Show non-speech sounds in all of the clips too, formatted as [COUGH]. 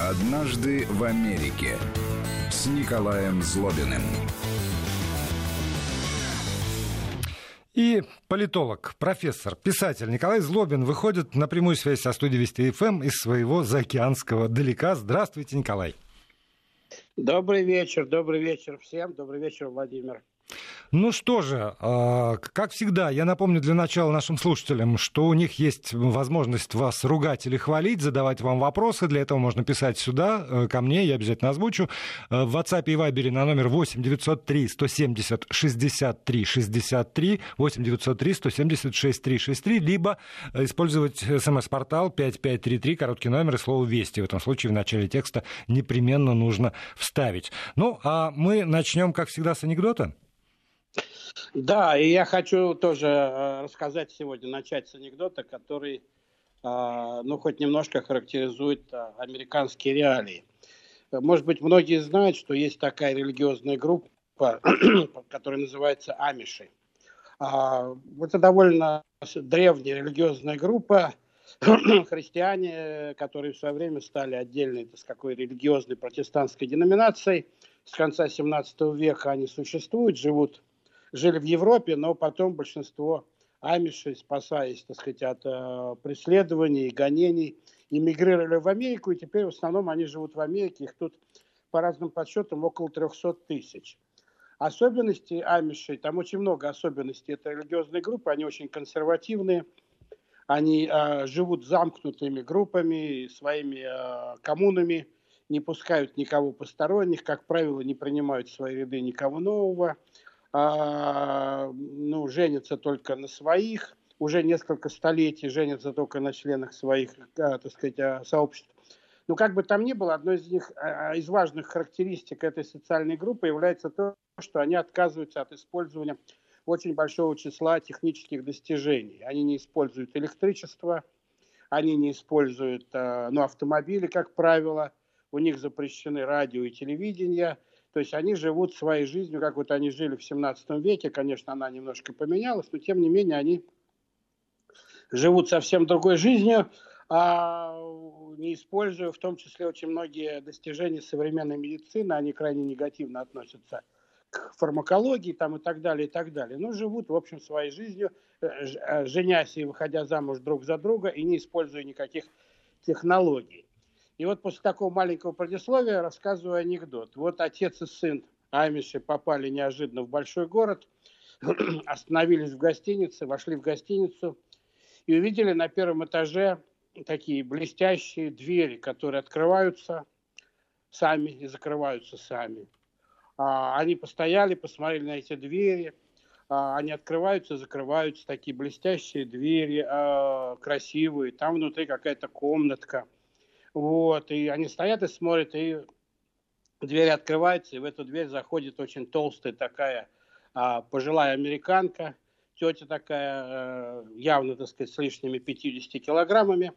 «Однажды в Америке» с Николаем Злобиным. И политолог, профессор, писатель Николай Злобин выходит на прямую связь со студией Вести ФМ из своего заокеанского далека. Здравствуйте, Николай. Добрый вечер, добрый вечер всем, добрый вечер, Владимир. Ну что же, а, как всегда, я напомню для начала нашим слушателям, что у них есть возможность вас ругать или хвалить, задавать вам вопросы. Для этого можно писать сюда, э, ко мне, я обязательно озвучу. Э, в WhatsApp и Viber на номер 8 903 170 63 63, 8 903 170 63 63, либо использовать смс-портал 5533, короткий номер и слово «Вести». В этом случае в начале текста непременно нужно вставить. Ну, а мы начнем, как всегда, с анекдота. Да, и я хочу тоже э, рассказать сегодня, начать с анекдота, который, э, ну, хоть немножко характеризует э, американские реалии. Может быть, многие знают, что есть такая религиозная группа, [CLEARS THROAT] которая называется Амиши. А, это довольно древняя религиозная группа, [CLEARS THROAT] христиане, которые в свое время стали отдельной, так сказать, религиозной протестантской деноминацией. С конца 17 века они существуют, живут жили в Европе, но потом большинство амишей, спасаясь, так сказать, от э, преследований и гонений, эмигрировали в Америку, и теперь в основном они живут в Америке, их тут по разным подсчетам около 300 тысяч. Особенности амишей, там очень много особенностей, это религиозные группы, они очень консервативные, они э, живут замкнутыми группами, своими э, коммунами, не пускают никого посторонних, как правило, не принимают в свои ряды никого нового, ну, женятся только на своих, уже несколько столетий женятся только на членах своих, а, так сказать, а, сообществ. Но как бы там ни было, одной из них, а, из важных характеристик этой социальной группы является то, что они отказываются от использования очень большого числа технических достижений. Они не используют электричество, они не используют ну, автомобили, как правило, у них запрещены радио и телевидение – то есть они живут своей жизнью, как вот они жили в 17 веке. Конечно, она немножко поменялась, но тем не менее они живут совсем другой жизнью, а не используя в том числе очень многие достижения современной медицины. Они крайне негативно относятся к фармакологии там, и так далее, и так далее. Но живут, в общем, своей жизнью, э, э, женясь и выходя замуж друг за друга, и не используя никаких технологий. И вот после такого маленького предисловия рассказываю анекдот. Вот отец и сын Амиши попали неожиданно в большой город, [CLEARS THROAT] остановились в гостинице, вошли в гостиницу и увидели на первом этаже такие блестящие двери, которые открываются сами и закрываются сами. А, они постояли, посмотрели на эти двери, а, они открываются, закрываются, такие блестящие двери, а, красивые, там внутри какая-то комнатка – вот, и они стоят и смотрят, и дверь открывается, и в эту дверь заходит очень толстая такая а, пожилая американка, тетя такая, а, явно, так сказать, с лишними 50 килограммами.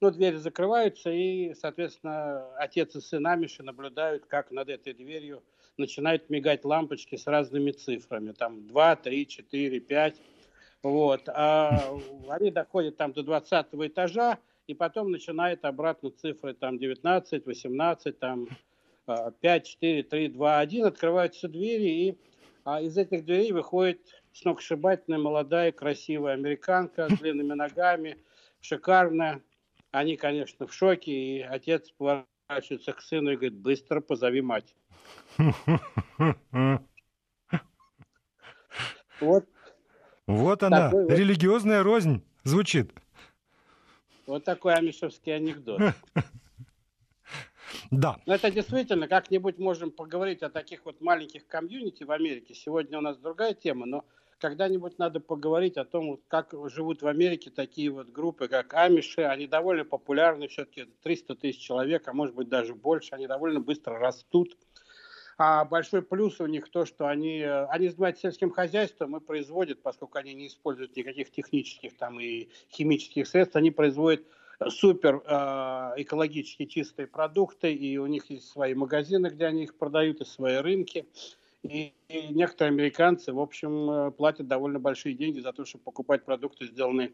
Ну, двери закрываются, и, соответственно, отец и сын Амиши наблюдают, как над этой дверью начинают мигать лампочки с разными цифрами. Там 2, 3, 4, 5. Вот. А они доходят там до 20 этажа, и потом начинает обратно цифры там 19, 18, там 5, 4, 3, 2, 1, открываются двери, и а из этих дверей выходит сногсшибательная молодая красивая американка с длинными ногами, шикарная. Они, конечно, в шоке, и отец поворачивается к сыну и говорит, быстро позови мать. [LAUGHS] Вот, вот она, религиозная рознь звучит. Вот такой амишевский анекдот. [LAUGHS] Да. Но это действительно, как-нибудь можем поговорить о таких вот маленьких комьюнити в Америке. Сегодня у нас другая тема, но когда-нибудь надо поговорить о том, как живут в Америке такие вот группы, как Амиши. Они довольно популярны, все-таки 300 тысяч человек, а может быть даже больше. Они довольно быстро растут. А большой плюс у них то, что они, э, они занимаются сельским хозяйством и производят, поскольку они не используют никаких технических там и химических средств, они производят супер э, экологически чистые продукты, и у них есть свои магазины, где они их продают, и свои рынки. И, и некоторые американцы, в общем, э, платят довольно большие деньги за то, чтобы покупать продукты, сделанные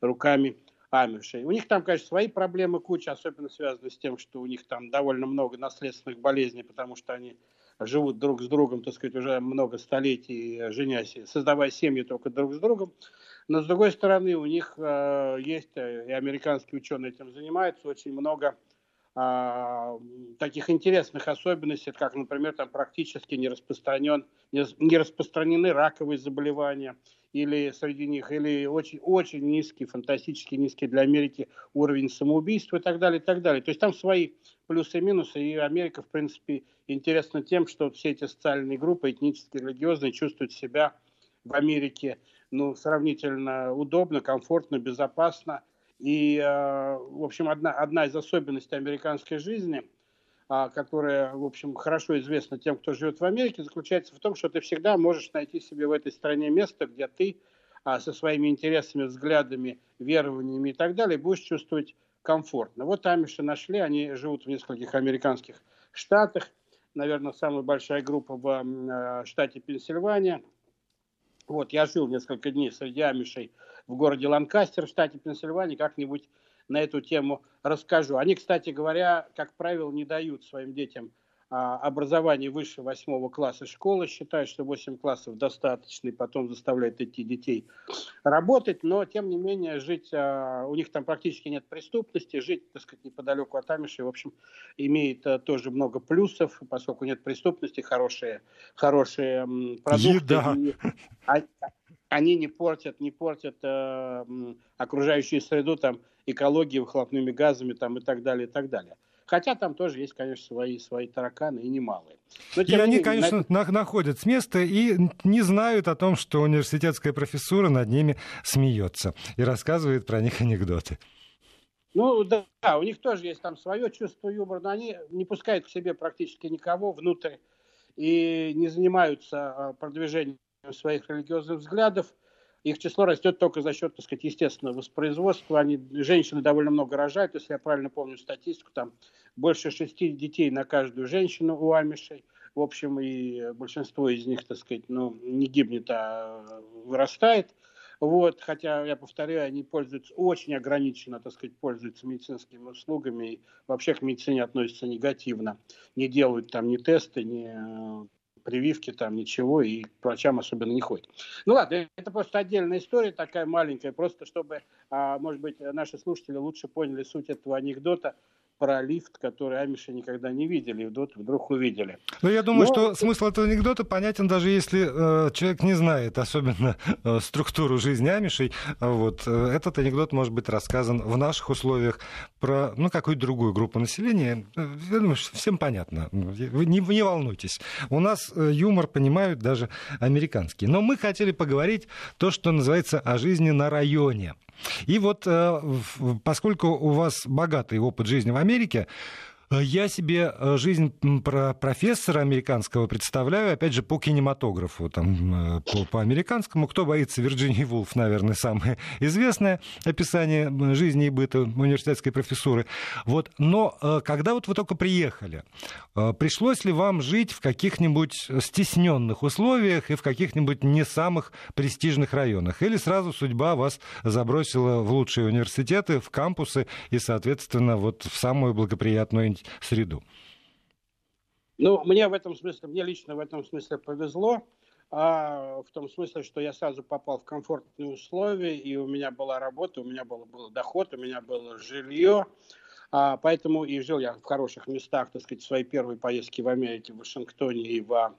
руками амишей. У них там, конечно, свои проблемы куча, особенно связаны с тем, что у них там довольно много наследственных болезней, потому что они живут друг с другом, так сказать, уже много столетий, женясь, создавая семьи только друг с другом. Но, с другой стороны, у них э, есть, э, и американские ученые этим занимаются, очень много таких интересных особенностей, как, например, там практически не, распространен, не, не распространены раковые заболевания, или среди них, или очень, очень низкий, фантастически низкий для Америки уровень самоубийства и так далее, и так далее. То есть там свои плюсы и минусы, и Америка, в принципе, интересна тем, что все эти социальные группы, этнические, религиозные, чувствуют себя в Америке ну, сравнительно удобно, комфортно, безопасно. И, э, в общем, одна, одна из особенностей американской жизни, э, которая, в общем, хорошо известна тем, кто живет в Америке, заключается в том, что ты всегда можешь найти себе в этой стране место, где ты э, со своими интересами, взглядами, верованиями и так далее будешь чувствовать комфортно. Вот Амиши нашли, они живут в нескольких американских штатах. Наверное, самая большая группа в штате Пенсильвания – вот, я жил несколько дней среди амишей в городе Ланкастер, в штате Пенсильвания, как-нибудь на эту тему расскажу. Они, кстати говоря, как правило, не дают своим детям образование выше восьмого класса школы, считают, что 8 классов достаточно, и потом заставляют идти детей работать, но тем не менее жить, а, у них там практически нет преступности, жить, так сказать, неподалеку от Амиши, в общем, имеет а, тоже много плюсов, поскольку нет преступности, хорошие, хорошие продукты. Еда. И, они не портят, не портят э, окружающую среду, там, экологию, выхлопными газами там, и так далее, и так далее. Хотя там тоже есть, конечно, свои, свои тараканы и немалые. Но, и они, менее, конечно, на... находят с места и не знают о том, что университетская профессура над ними смеется и рассказывает про них анекдоты. Ну да, у них тоже есть там свое чувство юмора, но они не пускают к себе практически никого внутрь и не занимаются а, продвижением своих религиозных взглядов их число растет только за счет, так сказать, естественного воспроизводства. Они, женщины довольно много рожают, если я правильно помню статистику, там больше шести детей на каждую женщину у амишей. В общем, и большинство из них, так сказать, ну, не гибнет, а вырастает. Вот, хотя, я повторяю, они пользуются очень ограниченно, так сказать, пользуются медицинскими услугами и вообще к медицине относятся негативно. Не делают там ни тесты, ни прививки, там ничего, и к врачам особенно не ходит. Ну ладно, это просто отдельная история, такая маленькая, просто чтобы, а, может быть, наши слушатели лучше поняли суть этого анекдота про лифт, который амиши никогда не видели, и вдруг, вдруг увидели. Ну, я думаю, Но... что смысл этого анекдота понятен, даже если э, человек не знает особенно э, структуру жизни амишей. Вот, э, этот анекдот может быть рассказан в наших условиях про ну, какую-то другую группу населения. Э, я думаю, что всем понятно. Вы не, не волнуйтесь. У нас э, юмор понимают даже американские. Но мы хотели поговорить то, что называется о жизни на районе. И вот э, поскольку у вас богатый опыт жизни в Америке, Э, я себе э, жизнь про профессора американского представляю, опять же, по кинематографу, там, по, по американскому. Кто боится Вирджинии Вулф, наверное, самое [LAUGHS] известное описание жизни и быта университетской профессуры. Вот. Но когда вот вы только приехали, пришлось ли вам жить в каких-нибудь стесненных условиях и в каких-нибудь не самых престижных районах? Или сразу судьба вас забросила в лучшие университеты, в кампусы и, соответственно, вот в самую благоприятную среду? Ну, мне в этом смысле, мне лично в этом смысле повезло, а, в том смысле, что я сразу попал в комфортные условия, и у меня была работа, у меня был, был доход, у меня было жилье, а, поэтому и жил я в хороших местах, так сказать, в своей первой поездке в Америке, в Вашингтоне и в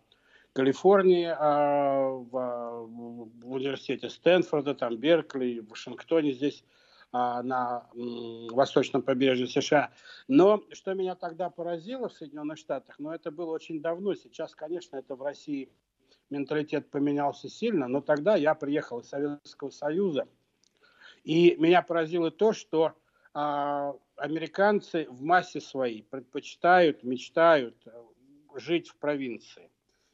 Калифорнии, а, в, в университете Стэнфорда, там Беркли, в Вашингтоне здесь а, на восточном побережье США. Но что меня тогда поразило в Соединенных Штатах, но это было очень давно, сейчас, конечно, это в России менталитет поменялся сильно, но тогда я приехал из Советского Союза, и меня поразило то, что а, американцы в массе своей предпочитают, мечтают э, жить в провинции.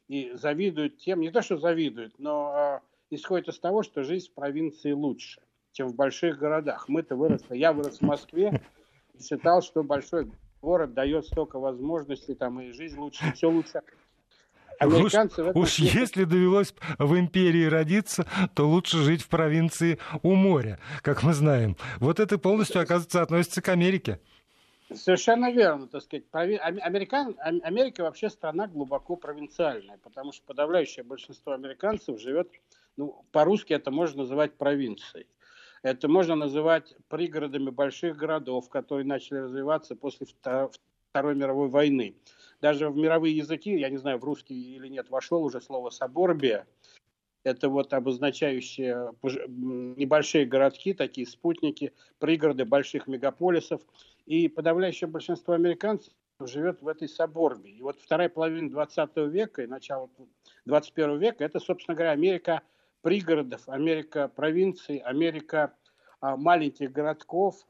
И завидуют тем, не то что завидуют, но а, исходит из того, что жизнь в провинции лучше чем в больших городах. Мы-то выросли, я вырос в Москве, считал, что большой город дает столько возможностей, там и жизнь лучше, все лучше. Американцы уж, уж смысле... если довелось в империи родиться, то лучше жить в провинции у моря, как мы знаем. Вот это полностью, оказывается, относится к Америке. Совершенно верно, так сказать. Американ... Америка вообще страна глубоко провинциальная, потому что подавляющее большинство американцев живет, ну, по-русски это можно называть провинцией. Это можно называть пригородами больших городов, которые начали развиваться после Второй мировой войны. Даже в мировые языки, я не знаю, в русский или нет, вошло уже слово «соборбия». Это вот обозначающие небольшие городки, такие спутники, пригороды больших мегаполисов. И подавляющее большинство американцев живет в этой соборбе. И вот вторая половина 20 века и начало 21 века – это, собственно говоря, Америка пригородов, Америка провинций, Америка а, маленьких городков,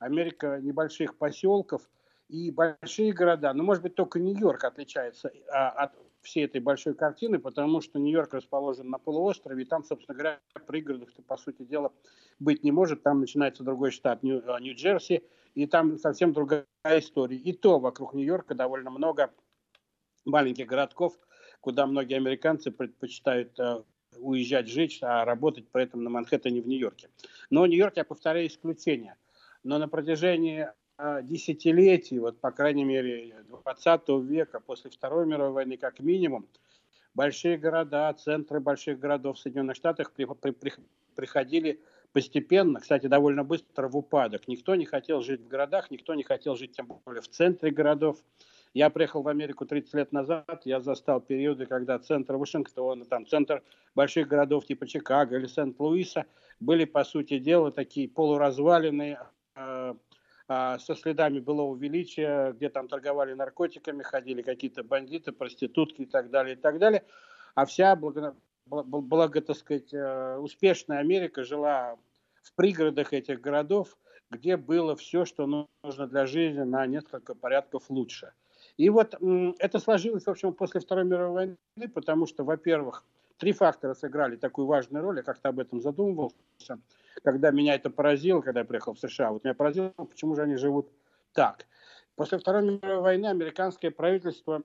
Америка небольших поселков – и большие города. Но, может быть, только Нью-Йорк отличается а, от всей этой большой картины, потому что Нью-Йорк расположен на полуострове, и там, собственно говоря, пригородов-то, по сути дела, быть не может. Там начинается другой штат, а, Нью-Джерси, и там совсем другая история. И то вокруг Нью-Йорка довольно много маленьких городков, куда многие американцы предпочитают э, уезжать жить, а работать при этом на Манхэттене в Нью-Йорке. Но Нью-Йорк, я повторяю, исключение. Но на протяжении десятилетий, вот по крайней мере 20 века, после Второй мировой войны как минимум, большие города, центры больших городов в Соединенных Штатах при, при, при, приходили постепенно, кстати, довольно быстро в упадок. Никто не хотел жить в городах, никто не хотел жить тем более в центре городов. Я приехал в Америку 30 лет назад, я застал периоды, когда центр Вашингтона, там центр больших городов типа Чикаго или Сент-Луиса были, по сути дела, такие полуразваленные, а, со следами былого величия, где там торговали наркотиками, ходили какие-то бандиты, проститутки и так далее, и так далее. А вся, благо, благо так сказать, э, успешная Америка жила в пригородах этих городов, где было все, что нужно для жизни на несколько порядков лучше. И вот это сложилось, в общем, после Второй мировой войны, потому что, во-первых, три фактора сыграли такую важную роль, я как-то об этом задумывался когда меня это поразило, когда я приехал в США, вот меня поразило, почему же они живут так. После Второй мировой войны американское правительство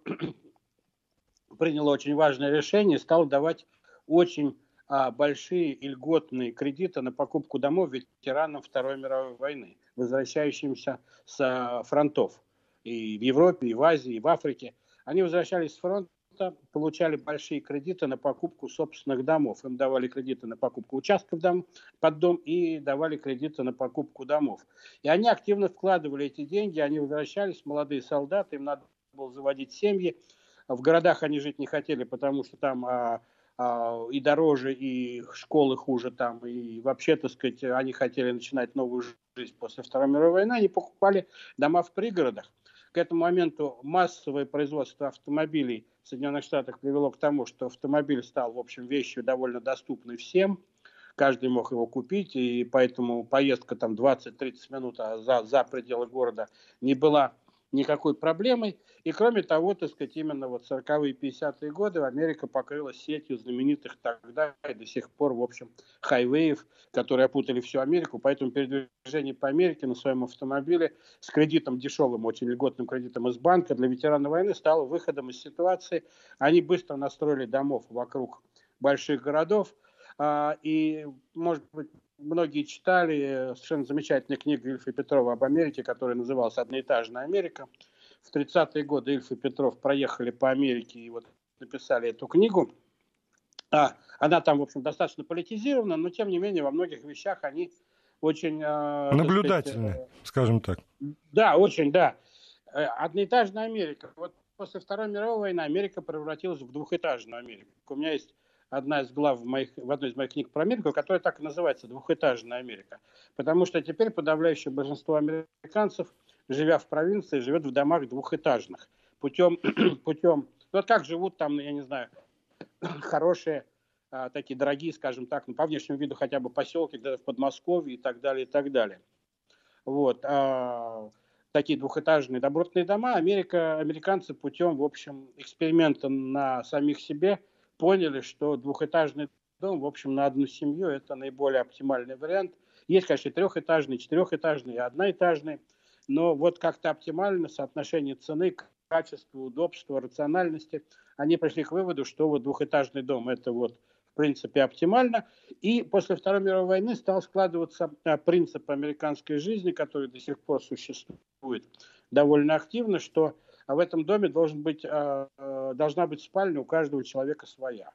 [CLEARS THROAT] приняло очень важное решение, стало давать очень а, большие и льготные кредиты на покупку домов ветеранам Второй мировой войны, возвращающимся с а, фронтов и в Европе, и в Азии, и в Африке. Они возвращались с фронта, часто получали большие кредиты на покупку собственных домов. Им давали кредиты на покупку участков дом, под дом и давали кредиты на покупку домов. И они активно вкладывали эти деньги, они возвращались, молодые солдаты, им надо было заводить семьи. В городах они жить не хотели, потому что там а, а, и дороже, и школы хуже там, и вообще, так сказать, они хотели начинать новую жизнь после Второй мировой войны, они покупали дома в пригородах. К этому моменту массовое производство автомобилей в Соединенных Штатах привело к тому, что автомобиль стал, в общем, вещью довольно доступной всем. Каждый мог его купить, и поэтому поездка там 20-30 минут а за, за пределы города не была никакой проблемой. И кроме того, так сказать, именно вот 40-е 50-е годы Америка покрылась сетью знаменитых тогда и до сих пор, в общем, хайвеев, которые опутали всю Америку. Поэтому передвижение по Америке на своем автомобиле с кредитом дешевым, очень льготным кредитом из банка для ветеранов войны стало выходом из ситуации. Они быстро настроили домов вокруг больших городов. А, и, может быть, многие читали совершенно замечательную книгу Ильфа Петрова об Америке, которая называлась «Одноэтажная Америка». В 30-е годы Ильф и Петров проехали по Америке и вот написали эту книгу. А, она там, в общем, достаточно политизирована, но, тем не менее, во многих вещах они очень... Э, Наблюдательны, сказать, э, скажем так. Да, очень, да. Э, одноэтажная Америка. Вот после Второй мировой войны Америка превратилась в двухэтажную Америку. У меня есть одна из глав моих, в одной из моих книг про Америку, которая так и называется «Двухэтажная Америка». Потому что теперь подавляющее большинство американцев, живя в провинции, живет в домах двухэтажных. Путем, [CLEARS THROAT] путем ну, вот как живут там, я не знаю, [CLEARS THROAT] хорошие, а, такие дорогие, скажем так, ну, по внешнему виду хотя бы поселки где-то в Подмосковье и так далее, и так далее. Вот. А, такие двухэтажные добротные дома Америка, американцы путем, в общем, эксперимента на самих себе – поняли, что двухэтажный дом, в общем, на одну семью это наиболее оптимальный вариант. Есть, конечно, трехэтажный, четырехэтажный и одноэтажный, но вот как-то оптимально соотношение цены, качества, удобства, рациональности, они пришли к выводу, что вот двухэтажный дом – это вот в принципе оптимально. И после Второй мировой войны стал складываться а, принцип американской жизни, который до сих пор существует довольно активно, что в этом доме должен быть, а, а, должна быть спальня у каждого человека своя.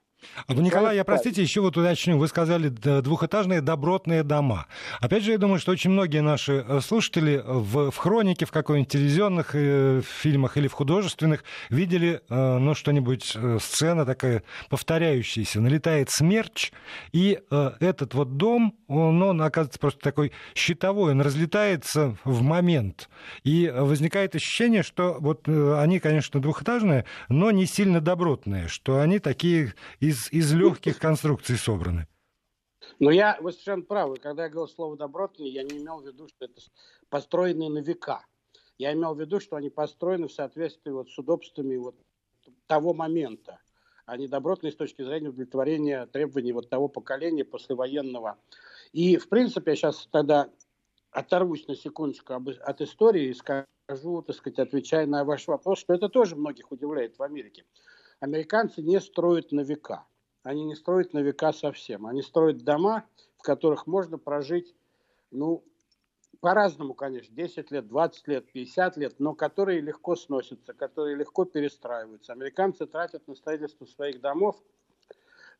А Николай, я, простите, еще вот уточню. Вы сказали двухэтажные добротные дома. Опять же, я думаю, что очень многие наши э, слушатели в, в хронике, в какой-нибудь телевизионных э, фильмах или в художественных видели, э, ну, что-нибудь, э, сцена такая повторяющаяся. Налетает смерч, и э, этот вот дом, он, он оказывается просто такой щитовой, он разлетается в момент. И возникает ощущение, что вот э, они, конечно, двухэтажные, но не сильно добротные, что они такие из из, легких конструкций собраны. Ну, я, вы совершенно правы. Когда я говорил слово «добротные», я не имел в виду, что это построенные на века. Я имел в виду, что они построены в соответствии вот с удобствами вот того момента. Они добротные с точки зрения удовлетворения требований вот того поколения послевоенного. И, в принципе, я сейчас тогда оторвусь на секундочку от истории и скажу, так сказать, отвечая на ваш вопрос, что это тоже многих удивляет в Америке американцы не строят на века. Они не строят на века совсем. Они строят дома, в которых можно прожить, ну, по-разному, конечно, 10 лет, 20 лет, 50 лет, но которые легко сносятся, которые легко перестраиваются. Американцы тратят на строительство своих домов,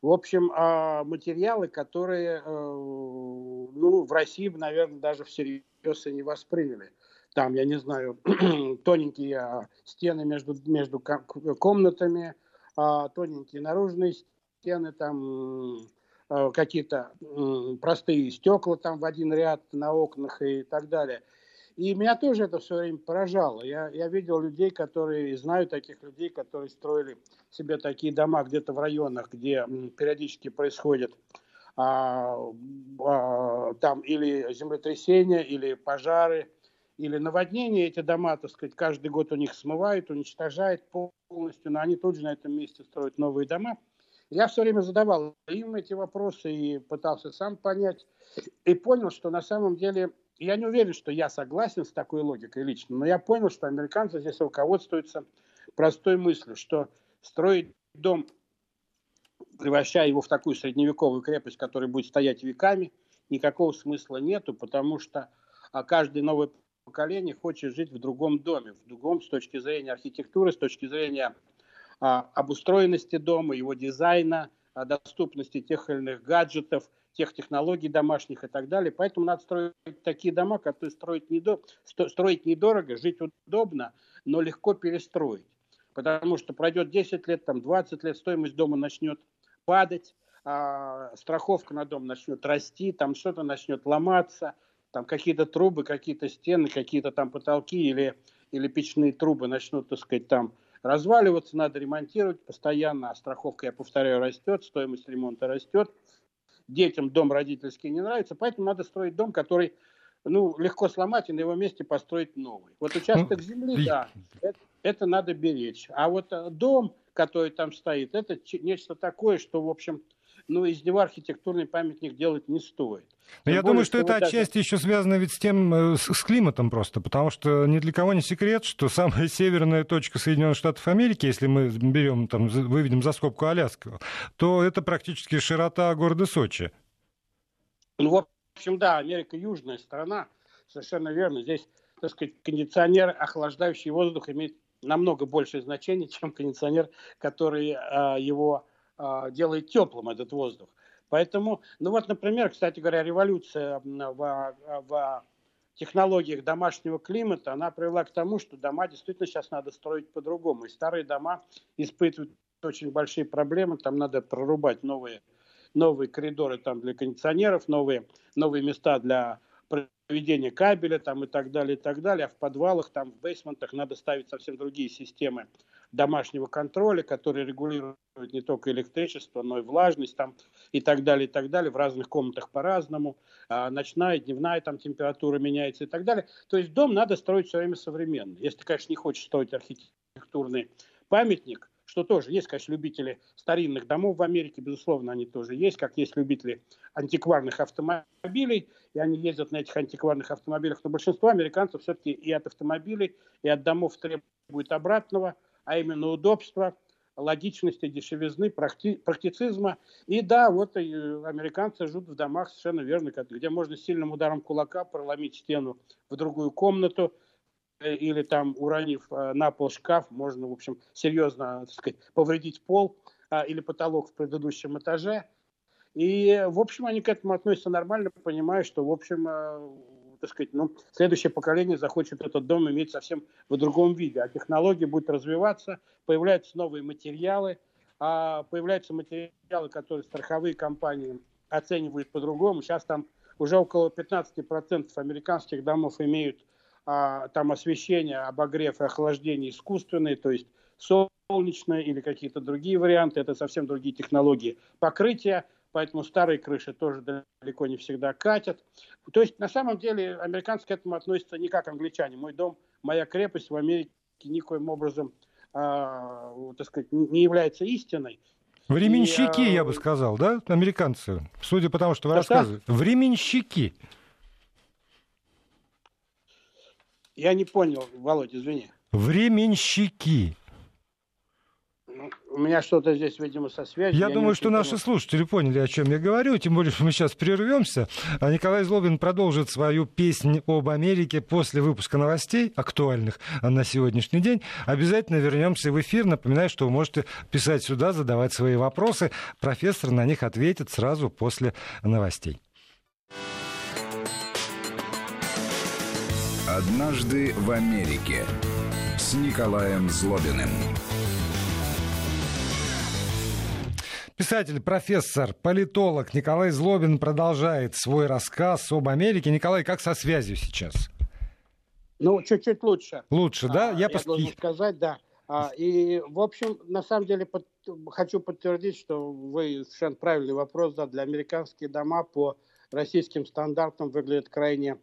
в общем, а, материалы, которые э, ну, в России, наверное, даже всерьез и не восприняли. Там, я не знаю, [CLEARS THROAT] тоненькие а, стены между, между комнатами, тоненькие наружные стены, там а, какие-то простые стекла там в один ряд на окнах и так далее. И меня тоже это все время поражало. Я, я видел людей, которые, знаю таких людей, которые строили себе такие дома где-то в районах, где периодически происходит а, а, там или землетрясения, или пожары, или наводнения, эти дома, так сказать, каждый год у них смывают, уничтожают полностью, но они тут же на этом месте строят новые дома. Я все время задавал им эти вопросы и пытался сам понять, и понял, что на самом деле, я не уверен, что я согласен с такой логикой лично, но я понял, что американцы здесь руководствуются простой мыслью, что строить дом, превращая его в такую средневековую крепость, которая будет стоять веками, никакого смысла нету, потому что а каждый новый поколение хочет жить в другом доме, в другом с точки зрения архитектуры, с точки зрения а, обустроенности дома, его дизайна, а, доступности тех или иных гаджетов, тех технологий домашних и так далее. Поэтому надо строить такие дома, которые строить, недо... строить недорого, жить удобно, но легко перестроить. Потому что пройдет 10 лет, там 20 лет, стоимость дома начнет падать, а, страховка на дом начнет расти, там что-то начнет ломаться – там какие-то трубы, какие-то стены, какие-то там потолки или, или печные трубы начнут, так сказать, там разваливаться, надо ремонтировать постоянно, а страховка, я повторяю, растет, стоимость ремонта растет. Детям дом родительский не нравится, поэтому надо строить дом, который ну, легко сломать и на его месте построить новый. Вот участок ну, земли, да, это, это надо беречь. А вот э, дом, который там стоит, это нечто такое, что, в общем, ну, из него архитектурный памятник делать не стоит. Но я более, думаю, что, что это отчасти даже... еще связано ведь с тем, э, с, с климатом просто, потому что ни для кого не секрет, что самая [LAUGHS] северная точка Соединенных Штатов Америки, если мы берем, там, выведем за скобку Аляску, то это практически широта города Сочи. Ну, в общем, да, Америка южная страна, совершенно верно. Здесь, так сказать, кондиционер, охлаждающий воздух, имеет намного большее значение, [LAUGHS] чем кондиционер, который а, его делает теплым этот воздух. Поэтому, ну вот, например, кстати говоря, революция в, в технологиях домашнего климата, она привела к тому, что дома действительно сейчас надо строить по-другому. И старые дома испытывают очень большие проблемы, там надо прорубать новые, новые коридоры там для кондиционеров, новые, новые места для проведения кабеля там и так далее, и так далее. А в подвалах, там в бейсментах надо ставить совсем другие системы домашнего контроля, которые регулируют не только электричество, но и влажность там и так далее, и так далее. В разных комнатах по-разному. А ночная, дневная там температура меняется и так далее. То есть дом надо строить все время современно. Если ты, конечно, не хочешь строить архитектурный памятник, что тоже есть, конечно, любители старинных домов в Америке, безусловно, они тоже есть, как есть любители антикварных автомобилей, и они ездят на этих антикварных автомобилях, но большинство американцев все-таки и от автомобилей, и от домов требует обратного, а именно удобства, логичности, дешевизны, практи- практицизма. И да, вот и американцы живут в домах совершенно верно, где можно сильным ударом кулака проломить стену в другую комнату, э, или там, уронив э, на пол шкаф, можно, в общем, серьезно, так сказать, повредить пол а, или потолок в предыдущем этаже. И, в общем, они к этому относятся нормально, понимая, что, в общем, э, так сказать, ну, следующее поколение захочет этот дом иметь совсем в другом виде. А технологии будут развиваться, появляются новые материалы, а появляются материалы, которые страховые компании оценивают по-другому. Сейчас там уже около 15% американских домов имеют а, там освещение, обогрев и охлаждение искусственные, то есть солнечное или какие-то другие варианты, это совсем другие технологии покрытия поэтому старые крыши тоже далеко не всегда катят. То есть, на самом деле, американцы к этому относятся не как англичане. Мой дом, моя крепость в Америке никоим образом, э, так сказать, не является истиной. Временщики, и, я бы сказал, да, американцы, судя по тому, что вы рассказываете. Временщики. Я не понял, Володь, извини. Временщики у меня что-то здесь, видимо, со связью. Я, я думаю, что наши слушатели поняли, о чем я говорю, тем более, что мы сейчас прервемся. А Николай Злобин продолжит свою песнь об Америке после выпуска новостей, актуальных на сегодняшний день. Обязательно вернемся в эфир. Напоминаю, что вы можете писать сюда, задавать свои вопросы. Профессор на них ответит сразу после новостей. Однажды в Америке с Николаем Злобиным. Писатель, профессор, политолог Николай Злобин продолжает свой рассказ об Америке. Николай, как со связью сейчас? Ну, чуть-чуть лучше. Лучше, да? А, я, я пос... должен [LAUGHS] сказать, да. А, и, в общем, на самом деле, под... хочу подтвердить, что вы совершенно правильный вопрос задали. Американские дома по российским стандартам выглядят крайне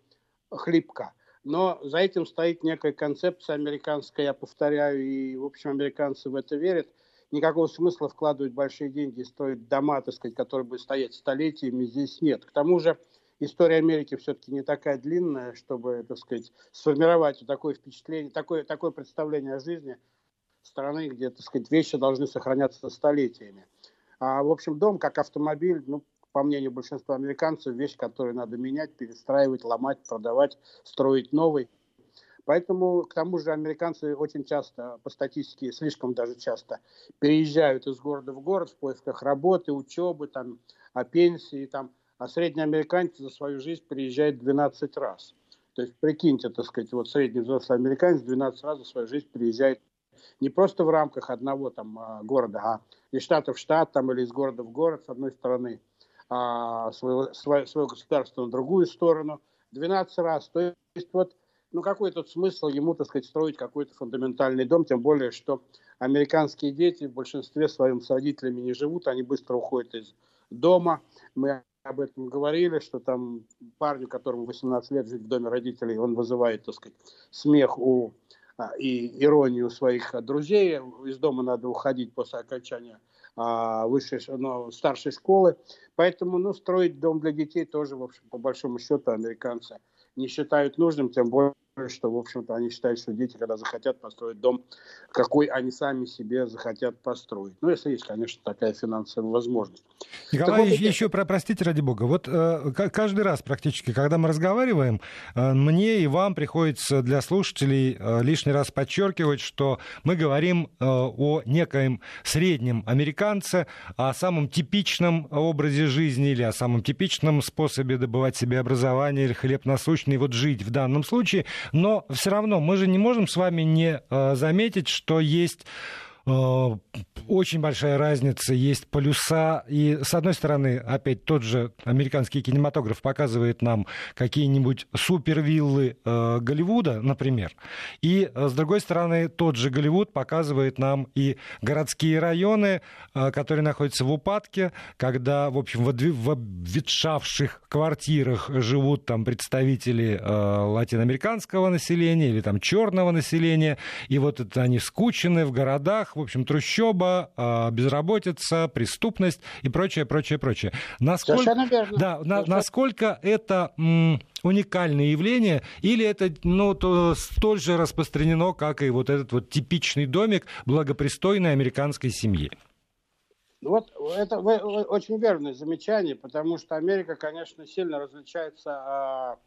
хлипко. Но за этим стоит некая концепция американская, я повторяю, и, в общем, американцы в это верят – никакого смысла вкладывать большие деньги и строить дома, так сказать, которые будут стоять столетиями, здесь нет. К тому же история Америки все-таки не такая длинная, чтобы, так сказать, сформировать такое впечатление, такое, такое представление о жизни страны, где, так сказать, вещи должны сохраняться столетиями. А, в общем, дом, как автомобиль, ну, по мнению большинства американцев, вещь, которую надо менять, перестраивать, ломать, продавать, строить новый – Поэтому, к тому же, американцы очень часто, по статистике, слишком даже часто, переезжают из города в город в поисках работы, учебы, там, о пенсии. Там. А средний американец за свою жизнь переезжает 12 раз. То есть, прикиньте, так сказать, вот средний взрослый американец 12 раз за свою жизнь переезжает не просто в рамках одного там а, города, а из штата в штат там, или из города в город, с одной стороны, а своего, свое, свое государство на другую сторону. 12 раз. То есть вот ну какой тут смысл ему, так сказать, строить какой-то фундаментальный дом, тем более, что американские дети в большинстве своем с родителями не живут, они быстро уходят из дома. Мы об этом говорили, что там парню, которому 18 лет жить в доме родителей, он вызывает, так сказать, смех у а, и иронию своих друзей. Из дома надо уходить после окончания а, высшей, ну, старшей школы. Поэтому, ну, строить дом для детей тоже, в общем, по большому счету, американцы не считают нужным, тем более что, в общем-то, они считают, что дети, когда захотят построить дом, какой они сами себе захотят построить. Ну, если есть, конечно, такая финансовая возможность. Николай, вот, еще, про, простите, ради бога, вот э, каждый раз практически, когда мы разговариваем, э, мне и вам приходится для слушателей э, лишний раз подчеркивать, что мы говорим э, о некоем среднем американце, о самом типичном образе жизни или о самом типичном способе добывать себе образование или хлеб насущный, вот жить в данном случае – но все равно мы же не можем с вами не э, заметить, что есть очень большая разница, есть полюса. И, с одной стороны, опять тот же американский кинематограф показывает нам какие-нибудь супервиллы э, Голливуда, например. И, э, с другой стороны, тот же Голливуд показывает нам и городские районы, э, которые находятся в упадке, когда, в общем, в, в обветшавших квартирах живут там представители э, латиноамериканского населения или там черного населения. И вот это они скучены в городах, в общем, трущоба, а, безработица, преступность и прочее, прочее, прочее. Насколько, Совершенно верно. Да, на, насколько это уникальное явление, или это ну, то, столь же распространено, как и вот этот вот типичный домик благопристойной американской семьи? Вот это очень верное замечание, потому что Америка, конечно, сильно различается а,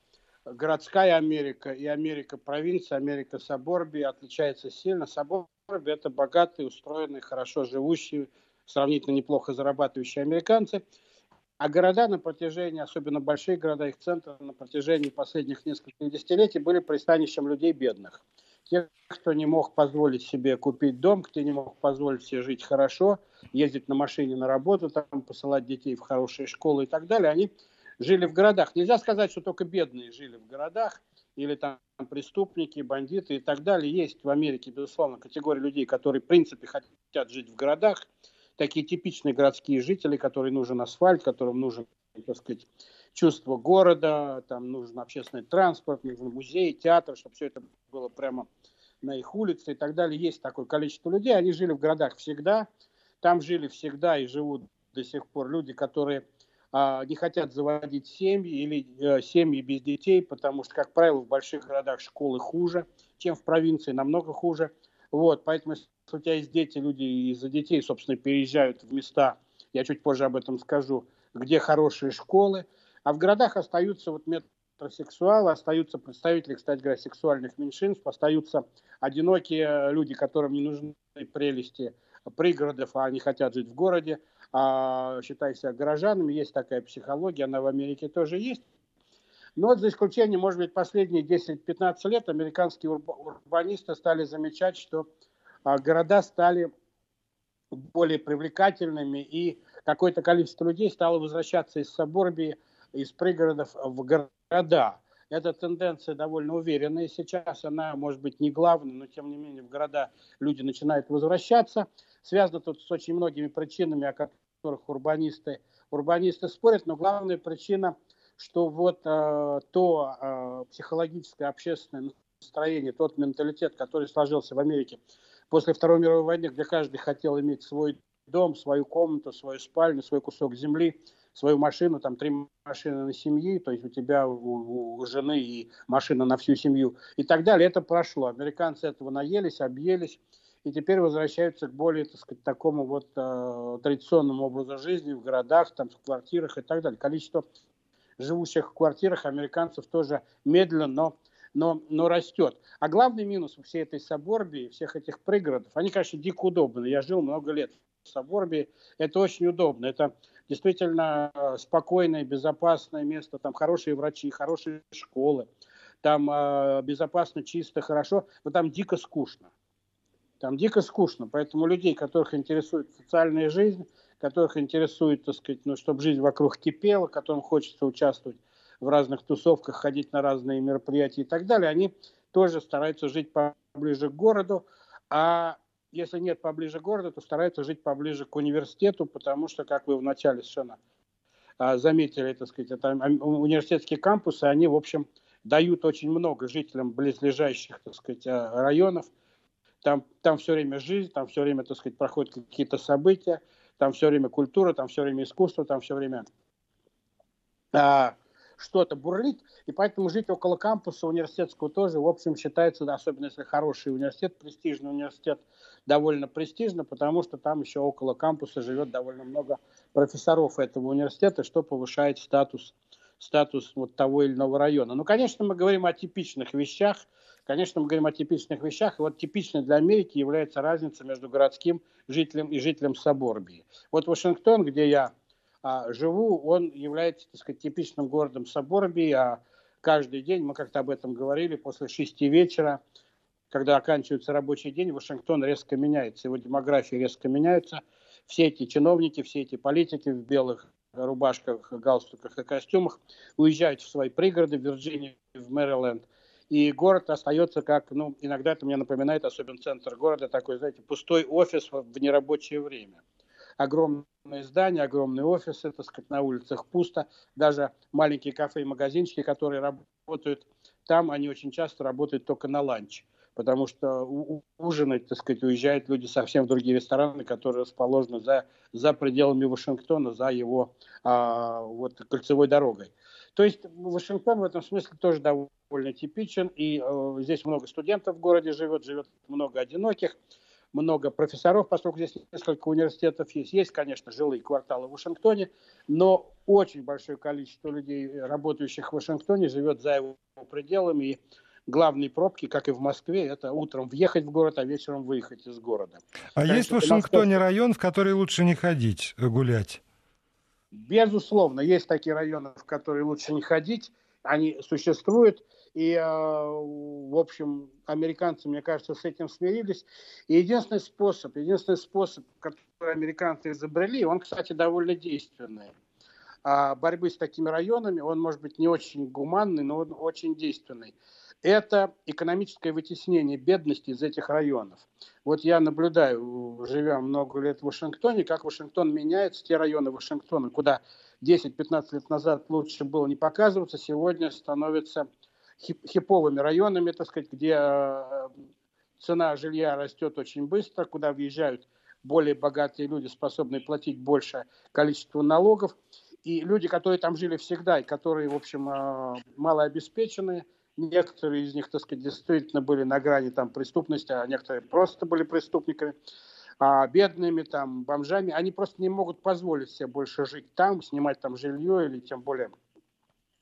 городская Америка и Америка провинция, Америка Саборби отличается сильно. Саборби – это богатые, устроенные, хорошо живущие, сравнительно неплохо зарабатывающие американцы. А города на протяжении, особенно большие города, их центры, на протяжении последних нескольких десятилетий были пристанищем людей бедных. Тех, кто не мог позволить себе купить дом, кто не мог позволить себе жить хорошо, ездить на машине на работу, там, посылать детей в хорошие школы и так далее, они жили в городах. Нельзя сказать, что только бедные жили в городах, или там преступники, бандиты и так далее. Есть в Америке, безусловно, категория людей, которые, в принципе, хотят жить в городах. Такие типичные городские жители, которым нужен асфальт, которым нужен, так сказать, чувство города, там нужен общественный транспорт, нужен музей, театр, чтобы все это было прямо на их улице и так далее. Есть такое количество людей, они жили в городах всегда, там жили всегда и живут до сих пор люди, которые не хотят заводить семьи или э, семьи без детей, потому что, как правило, в больших городах школы хуже, чем в провинции, намного хуже. Вот, поэтому, если у тебя есть дети, люди из-за детей, собственно, переезжают в места, я чуть позже об этом скажу, где хорошие школы, а в городах остаются вот метросексуалы, остаются представители, кстати говоря, сексуальных меньшинств, остаются одинокие люди, которым не нужны прелести пригородов, а они хотят жить в городе, а, считай себя горожанами, есть такая психология, она в Америке тоже есть. Но вот за исключением, может быть, последние 10-15 лет американские урбанисты стали замечать, что а, города стали более привлекательными, и какое-то количество людей стало возвращаться из Саборбии, из пригородов в города. Эта тенденция довольно уверенная сейчас, она может быть не главная, но тем не менее в города люди начинают возвращаться. Связано тут с очень многими причинами, о которых урбанисты, урбанисты спорят, но главная причина, что вот э, то э, психологическое общественное настроение, тот менталитет, который сложился в Америке после Второй мировой войны, где каждый хотел иметь свой дом, свою комнату, свою спальню, свой кусок земли, свою машину, там три машины на семьи, то есть у тебя, у, у жены и машина на всю семью и так далее, это прошло. Американцы этого наелись, объелись, и теперь возвращаются к более, так сказать, такому вот э, традиционному образу жизни в городах, там, в квартирах и так далее. Количество живущих в квартирах американцев тоже медленно, но, но, но растет. А главный минус всей этой Соборбии, всех этих пригородов, они, конечно, дико удобны. Я жил много лет в Соборбии, это очень удобно. Это действительно э, спокойное, безопасное место, там хорошие врачи, хорошие школы, там э, безопасно, чисто, хорошо, но там дико скучно. Там дико скучно, поэтому людей, которых интересует социальная жизнь, которых интересует, так сказать, ну, чтобы жизнь вокруг кипела, которым хочется участвовать в разных тусовках, ходить на разные мероприятия и так далее, они тоже стараются жить поближе к городу, а если нет поближе к городу, то стараются жить поближе к университету, потому что, как вы вначале совершенно а, заметили, так сказать, это университетские кампусы, они, в общем, дают очень много жителям близлежащих, так сказать, а, районов – там, там все время жизнь, там все время, так сказать, проходят какие-то события, там все время культура, там все время искусство, там все время а, что-то бурлит. И поэтому жить около кампуса университетского тоже, в общем, считается, особенно если хороший университет, престижный университет, довольно престижно, потому что там еще около кампуса живет довольно много профессоров этого университета, что повышает статус, статус вот того или иного района. Ну, конечно, мы говорим о типичных вещах, Конечно, мы говорим о типичных вещах, и вот типичной для Америки является разница между городским жителем и жителем Соборбии. Вот Вашингтон, где я а, живу, он является, так сказать, типичным городом Соборбии, а каждый день, мы как-то об этом говорили, после шести вечера, когда оканчивается рабочий день, Вашингтон резко меняется, его демография резко меняется. Все эти чиновники, все эти политики в белых рубашках, галстуках и костюмах уезжают в свои пригороды в Вирджинию, в Мэриленд – и город остается как, ну, иногда это мне напоминает, особенно центр города, такой, знаете, пустой офис в нерабочее время. Огромные здания, огромные офисы, так сказать, на улицах пусто. Даже маленькие кафе и магазинчики, которые работают там, они очень часто работают только на ланч. потому что ужинать, так сказать, уезжают люди совсем в другие рестораны, которые расположены за, за пределами Вашингтона, за его а, вот, кольцевой дорогой. То есть Вашингтон в этом смысле тоже довольно типичен, и э, здесь много студентов в городе живет, живет много одиноких, много профессоров, поскольку здесь несколько университетов есть. Есть, конечно, жилые кварталы в Вашингтоне, но очень большое количество людей, работающих в Вашингтоне, живет за его пределами. И главные пробки, как и в Москве, это утром въехать в город, а вечером выехать из города. А Конечно, есть в Вашингтоне район, в который лучше не ходить э, гулять? Безусловно, есть такие районы, в которые лучше не ходить. Они существуют. И, э, в общем, американцы, мне кажется, с этим смирились. И единственный способ, единственный способ, который американцы изобрели, он, кстати, довольно действенный. А борьбы с такими районами, он может быть не очень гуманный, но он очень действенный. Это экономическое вытеснение бедности из этих районов. Вот я наблюдаю, живя много лет в Вашингтоне, как Вашингтон меняется, те районы Вашингтона, куда 10-15 лет назад лучше было не показываться, сегодня становятся хиповыми районами, так сказать, где э, цена жилья растет очень быстро, куда въезжают более богатые люди, способные платить большее количество налогов. И люди, которые там жили всегда, и которые, в общем, э, малообеспеченные, некоторые из них, так сказать, действительно были на грани там, преступности, а некоторые просто были преступниками, а бедными, там, бомжами, они просто не могут позволить себе больше жить там, снимать там жилье или тем более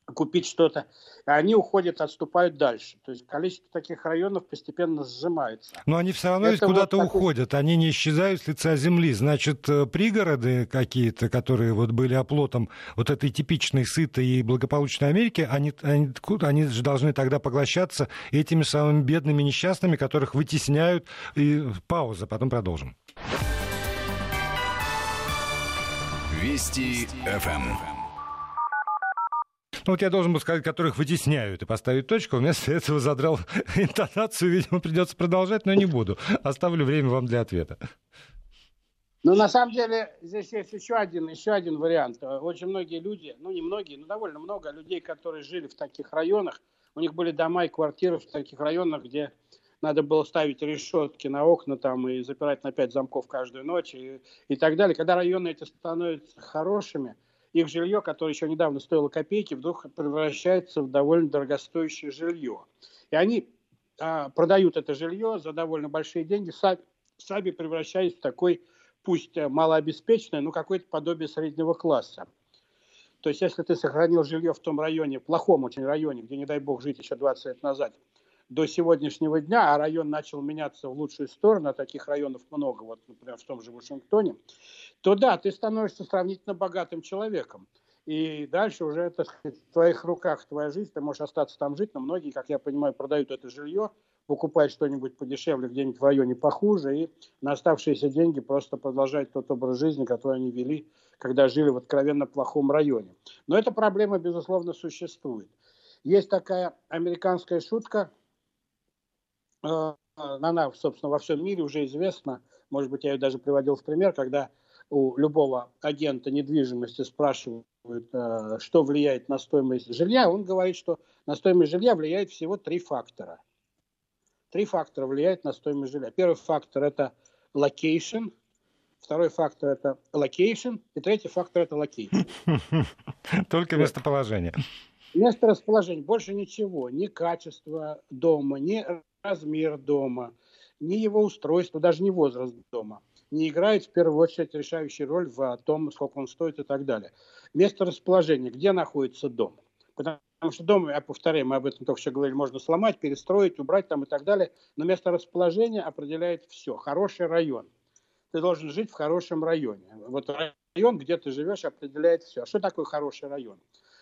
купить что-то, они уходят, отступают дальше. То есть количество таких районов постепенно сжимается. Но они все равно ведь куда-то вот уходят, такой... они не исчезают с лица земли. Значит, э, пригороды какие-то, которые вот были оплотом вот этой типичной сытой и благополучной Америки, они, они, они же должны тогда поглощаться этими самыми бедными несчастными, которых вытесняют. И пауза, потом продолжим. Вести ФМ. Ну вот я должен был сказать, которых вытесняют и поставить точку. Вместо этого задрал [LAUGHS] интонацию. Видимо, придется продолжать, но не буду. Оставлю время вам для ответа. Ну, на самом деле, здесь есть еще один, еще один вариант. Очень многие люди, ну, не многие, но довольно много людей, которые жили в таких районах, у них были дома и квартиры в таких районах, где надо было ставить решетки на окна там и запирать на пять замков каждую ночь и, и так далее. Когда районы эти становятся хорошими, их жилье, которое еще недавно стоило копейки, вдруг превращается в довольно дорогостоящее жилье. И они а, продают это жилье за довольно большие деньги, сами, сами превращаясь в такой, пусть малообеспеченный, но какое-то подобие среднего класса. То есть, если ты сохранил жилье в том районе, плохом очень районе, где, не дай бог, жить еще 20 лет назад, до сегодняшнего дня, а район начал меняться в лучшую сторону, а таких районов много, вот, например, в том же Вашингтоне, то да, ты становишься сравнительно богатым человеком. И дальше уже это в твоих руках твоя жизнь, ты можешь остаться там жить, но многие, как я понимаю, продают это жилье, покупают что-нибудь подешевле где-нибудь в районе похуже, и на оставшиеся деньги просто продолжают тот образ жизни, который они вели, когда жили в откровенно плохом районе. Но эта проблема, безусловно, существует. Есть такая американская шутка, она, собственно, во всем мире уже известна, может быть, я ее даже приводил в пример, когда у любого агента недвижимости спрашивают, э, что влияет на стоимость жилья, он говорит, что на стоимость жилья влияет всего три фактора. Три фактора влияют на стоимость жилья. Первый фактор – это location, второй фактор – это location, и третий фактор – это location. [LAUGHS] Только местоположение. Место расположения, больше ничего. Ни качество дома, ни размер дома, ни его устройство, даже не возраст дома – не играет в первую очередь решающую роль в том, сколько он стоит и так далее. Место расположения, где находится дом. Потому что дом, я повторяю, мы об этом только что говорили, можно сломать, перестроить, убрать там и так далее. Но место расположения определяет все. Хороший район. Ты должен жить в хорошем районе. Вот район, где ты живешь, определяет все. А что такое хороший район?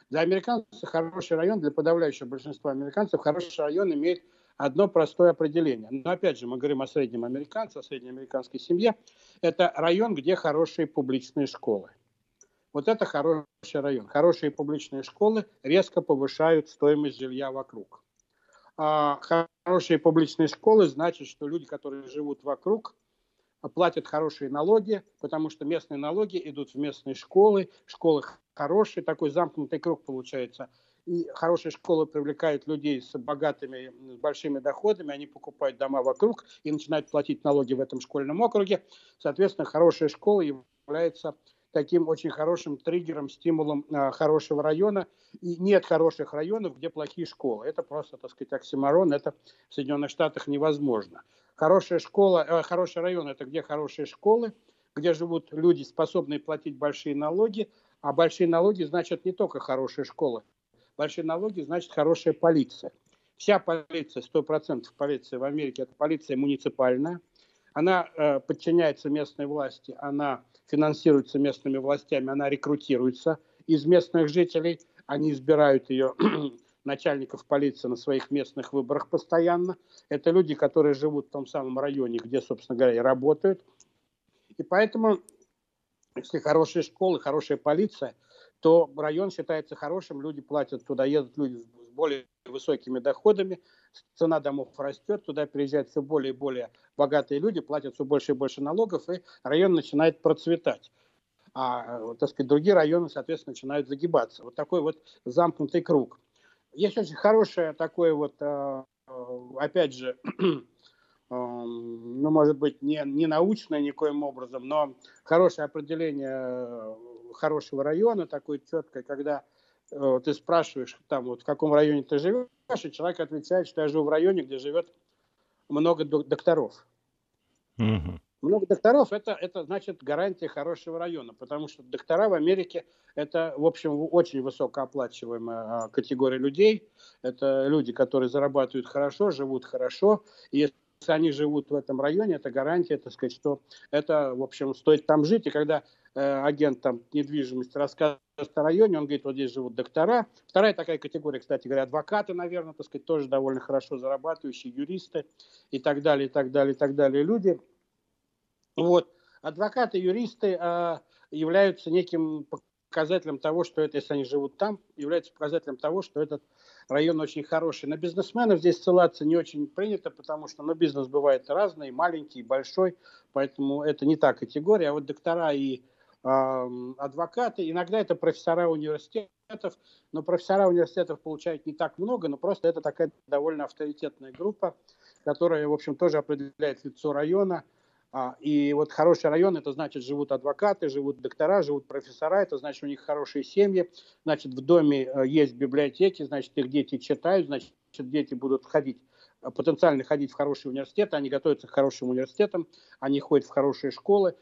Для американцев хороший район, для подавляющего большинства американцев, хороший район имеет одно простое определение. Но опять же, мы говорим о среднем американце, о среднеамериканской семье. Это район, где хорошие публичные школы. Вот это хороший район. Хорошие публичные школы резко повышают стоимость жилья вокруг. А хорошие публичные школы значит, что люди, которые живут вокруг, платят хорошие налоги, потому что местные налоги идут в местные школы, школы хорошие, такой замкнутый круг получается – хорошие школы привлекают людей с богатыми, с большими доходами, они покупают дома вокруг и начинают платить налоги в этом школьном округе. Соответственно, хорошая школа является таким очень хорошим триггером, стимулом э, хорошего района. И нет хороших районов, где плохие школы. Это просто, так сказать, оксиморон, это в Соединенных Штатах невозможно. Хорошая школа, э, хороший район – это где хорошие школы, где живут люди, способные платить большие налоги, а большие налоги значат не только хорошие школы. Большие налоги значит хорошая полиция. Вся полиция, 100% полиции в Америке – это полиция муниципальная. Она э, подчиняется местной власти, она финансируется местными властями, она рекрутируется из местных жителей. Они избирают ее [CLEARS THROAT] начальников полиции на своих местных выборах постоянно. Это люди, которые живут в том самом районе, где, собственно говоря, и работают. И поэтому, если хорошие школы, хорошая полиция, то район считается хорошим, люди платят туда, едут люди с более высокими доходами, цена домов растет, туда приезжают все более и более богатые люди, платят все больше и больше налогов, и район начинает процветать. А, так сказать, другие районы, соответственно, начинают загибаться. Вот такой вот замкнутый круг. Есть очень хорошее такое вот, а, опять же, [CLEARS THROAT] ну, может быть, не, не научное никоим образом, но хорошее определение э, хорошего района, такое четкое, когда э, ты спрашиваешь, там, вот в каком районе ты живешь, и человек отвечает, что я живу в районе, где живет много докторов. Угу. Много докторов это, это значит гарантия хорошего района, потому что доктора в Америке это, в общем, очень высокооплачиваемая а, категория людей. Это люди, которые зарабатывают хорошо, живут хорошо. И если они живут в этом районе, это гарантия, так сказать, что это, в общем, стоит там жить. И когда агент там недвижимости рассказывает о районе, он говорит, вот здесь живут доктора. Вторая такая категория, кстати говоря, адвокаты, наверное, так сказать, тоже довольно хорошо зарабатывающие, юристы и так далее, и так далее, и так далее люди. Вот. Адвокаты, юристы э, являются неким показателем того, что это, если они живут там, является показателем того, что этот район очень хороший. На бизнесменов здесь ссылаться не очень принято, потому что ну, бизнес бывает разный, маленький, большой, поэтому это не та категория. А вот доктора и э, адвокаты, иногда это профессора университетов, но профессора университетов получают не так много, но просто это такая довольно авторитетная группа, которая, в общем, тоже определяет лицо района – а, и вот хороший район, это значит, живут адвокаты, живут доктора, живут профессора, это значит, у них хорошие семьи, значит, в доме э, есть библиотеки, значит, их дети читают, значит, дети будут ходить э, потенциально ходить в хорошие университеты, они готовятся к хорошим университетам, они ходят в хорошие школы,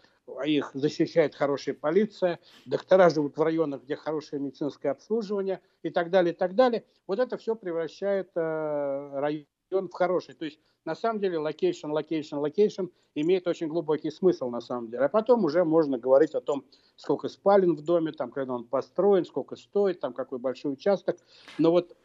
их защищает хорошая полиция, доктора живут в районах, где хорошее медицинское обслуживание и так далее, и так далее. Вот это все превращает э, район в хороший. То есть на самом деле location, location, location имеет очень глубокий смысл на самом деле. А потом уже можно говорить о том, сколько спален в доме, там, когда он построен, сколько стоит, там, какой большой участок. Но вот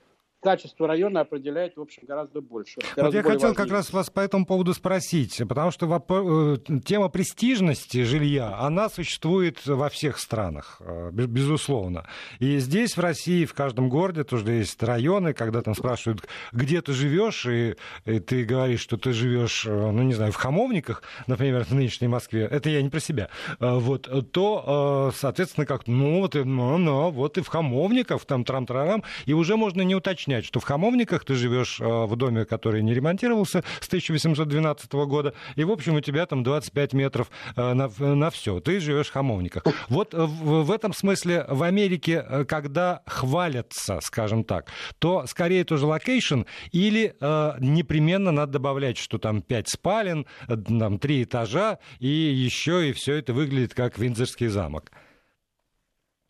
качество района определяет, в общем, гораздо больше. Гораздо вот я хотел важнее. как раз вас по этому поводу спросить, потому что э, тема престижности жилья, она существует во всех странах, э, безусловно. И здесь, в России, в каждом городе тоже есть районы, когда там спрашивают, где ты живешь, и, и ты говоришь, что ты живешь, э, ну, не знаю, в Хамовниках, например, в нынешней Москве, это я не про себя, вот, то, соответственно, как, ну, вот, ну, ну, вот и в Хамовниках, там, трам-трарам, и уже можно не уточнять, уточнять, что в Хамовниках ты живешь э, в доме, который не ремонтировался с 1812 года, и, в общем, у тебя там 25 метров э, на, на все. Ты живешь в Хамовниках. Вот в, в этом смысле в Америке, э, когда хвалятся, скажем так, то скорее тоже location или э, непременно надо добавлять, что там 5 спален, там 3 этажа, и еще и все это выглядит как Виндзорский замок.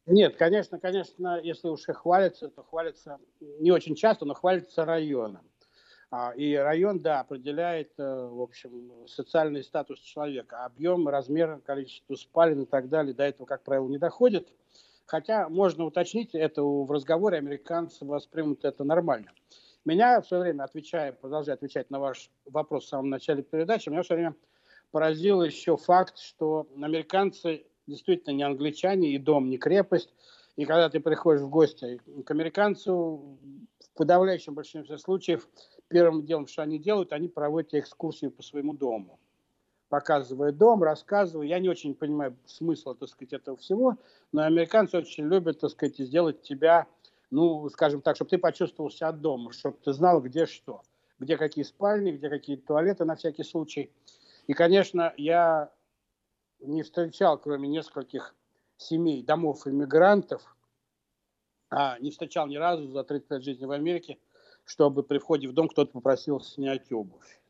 Нет, конечно, конечно, если уж и хвалится, то хвалится не очень часто, но хвалится районом. А, и район, да, определяет, э, в общем, социальный статус человека. Объем, размер, количество спален и так далее до этого, как правило, не доходит. Хотя можно уточнить это в разговоре, американцы воспримут это нормально. Меня в свое время, отвечая, продолжая отвечать на ваш вопрос в самом начале передачи, меня в свое время поразил еще факт, что американцы действительно не англичане, и дом не крепость. И когда ты приходишь в гости к американцу, в подавляющем большинстве случаев, первым делом, что они делают, они проводят экскурсию по своему дому. Показывая дом, рассказывая. Я не очень понимаю смысла, так сказать, этого всего, но американцы очень любят, так сказать, сделать тебя ну, скажем так, чтобы ты почувствовал себя дома, чтобы ты знал, где что, где какие спальни, где какие туалеты на всякий случай. И, конечно, я не встречал, кроме нескольких семей, домов иммигрантов, а не встречал ни разу за 30 лет жизни в Америке, чтобы при входе в дом кто-то попросил снять обувь.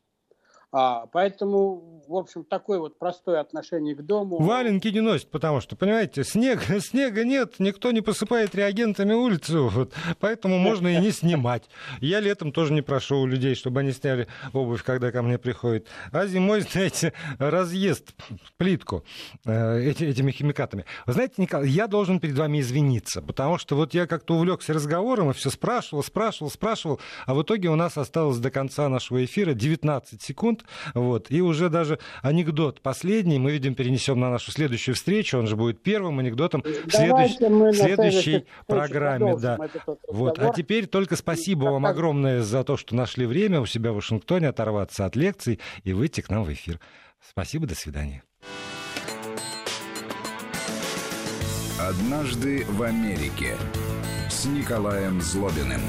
А, поэтому, в общем, такое вот простое отношение к дому. Валенки не носят, потому что, понимаете, снег, [LAUGHS] снега нет, никто не посыпает реагентами улицу, вот, поэтому можно и не снимать. Я летом тоже не прошу у людей, чтобы они сняли обувь, когда ко мне приходят. А зимой, [LAUGHS] знаете, разъезд плитку э, эти, этими химикатами. Вы знаете, Николай, я должен перед вами извиниться, потому что вот я как-то увлекся разговором и все спрашивал, спрашивал, спрашивал, а в итоге у нас осталось до конца нашего эфира 19 секунд. Вот. И уже даже анекдот последний мы, видим, перенесем на нашу следующую встречу. Он же будет первым анекдотом в следующей, следующей программе. Да. Вот. А теперь только спасибо вам огромное за то, что нашли время у себя в Вашингтоне оторваться от лекций и выйти к нам в эфир. Спасибо, до свидания. Однажды в Америке с Николаем Злобиным.